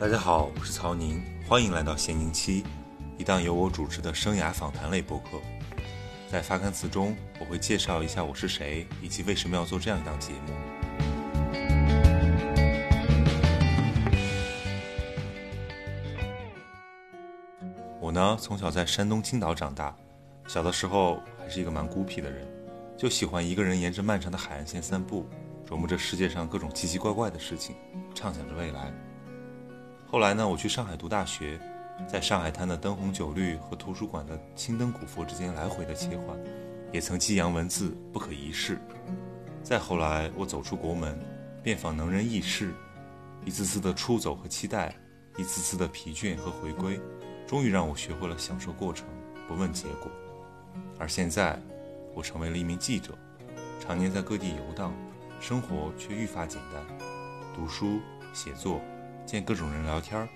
大家好，我是曹宁，欢迎来到闲宁期，一档由我主持的生涯访谈类播客。在发刊词中，我会介绍一下我是谁，以及为什么要做这样一档节目。我呢，从小在山东青岛长大，小的时候还是一个蛮孤僻的人，就喜欢一个人沿着漫长的海岸线散步，琢磨着世界上各种奇奇怪怪的事情，畅想着未来。后来呢，我去上海读大学，在上海滩的灯红酒绿和图书馆的青灯古佛之间来回的切换，也曾激扬文字不可一世。再后来，我走出国门，遍访能人异士，一次次的出走和期待，一次次的疲倦和回归，终于让我学会了享受过程，不问结果。而现在，我成为了一名记者，常年在各地游荡，生活却愈发简单，读书写作。见各种人聊天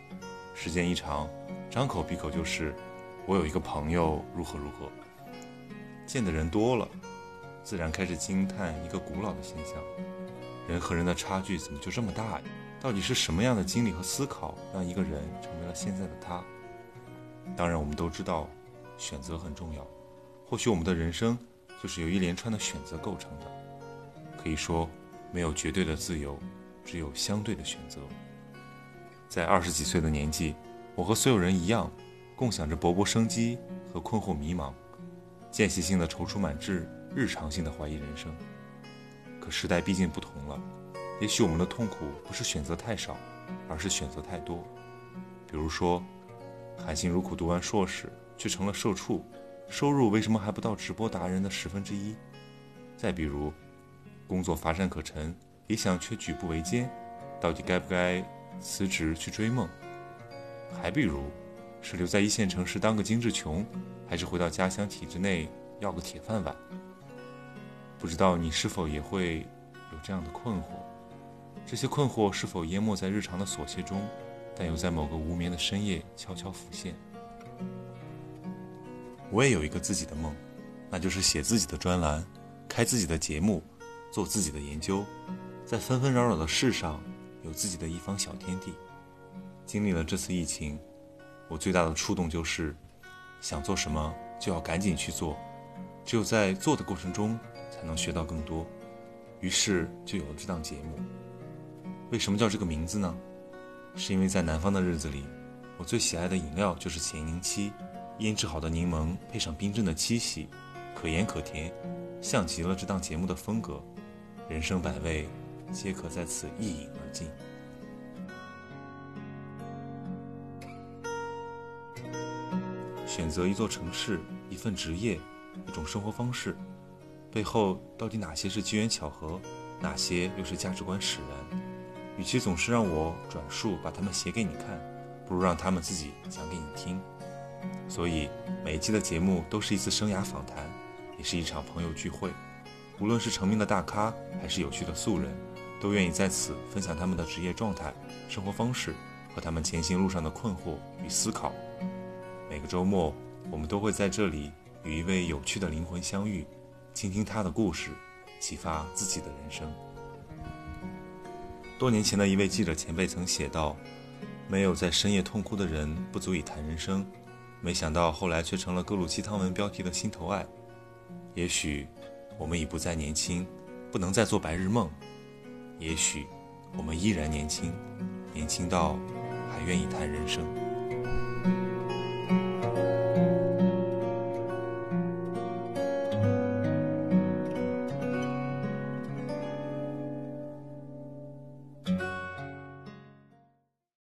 时间一长，张口闭口就是“我有一个朋友如何如何”。见的人多了，自然开始惊叹一个古老的现象：人和人的差距怎么就这么大呀？到底是什么样的经历和思考，让一个人成为了现在的他？当然，我们都知道，选择很重要。或许我们的人生就是由一连串的选择构成的。可以说，没有绝对的自由，只有相对的选择。在二十几岁的年纪，我和所有人一样，共享着勃勃生机和困惑迷茫，间歇性的踌躇满志，日常性的怀疑人生。可时代毕竟不同了，也许我们的痛苦不是选择太少，而是选择太多。比如说，含辛茹苦读完硕士，却成了社畜，收入为什么还不到直播达人的十分之一？再比如，工作乏善可陈，理想却举步维艰，到底该不该？辞职去追梦，还比如，是留在一线城市当个精致穷，还是回到家乡体制内要个铁饭碗？不知道你是否也会有这样的困惑？这些困惑是否淹没在日常的琐屑中，但又在某个无眠的深夜悄悄浮现？我也有一个自己的梦，那就是写自己的专栏，开自己的节目，做自己的研究，在纷纷扰扰的世上。有自己的一方小天地。经历了这次疫情，我最大的触动就是，想做什么就要赶紧去做，只有在做的过程中才能学到更多。于是就有了这档节目。为什么叫这个名字呢？是因为在南方的日子里，我最喜爱的饮料就是咸柠七，腌制好的柠檬配上冰镇的七喜，可盐可甜，像极了这档节目的风格。人生百味。皆可在此一饮而尽。选择一座城市、一份职业、一种生活方式，背后到底哪些是机缘巧合，哪些又是价值观使然？与其总是让我转述把它们写给你看，不如让他们自己讲给你听。所以每一期的节目都是一次生涯访谈，也是一场朋友聚会。无论是成名的大咖，还是有趣的素人。都愿意在此分享他们的职业状态、生活方式和他们前行路上的困惑与思考。每个周末，我们都会在这里与一位有趣的灵魂相遇，倾听他的故事，启发自己的人生。多年前的一位记者前辈曾写道：“没有在深夜痛哭的人，不足以谈人生。”没想到后来却成了各路鸡汤文标题的心头爱。也许，我们已不再年轻，不能再做白日梦。也许，我们依然年轻，年轻到还愿意谈人生。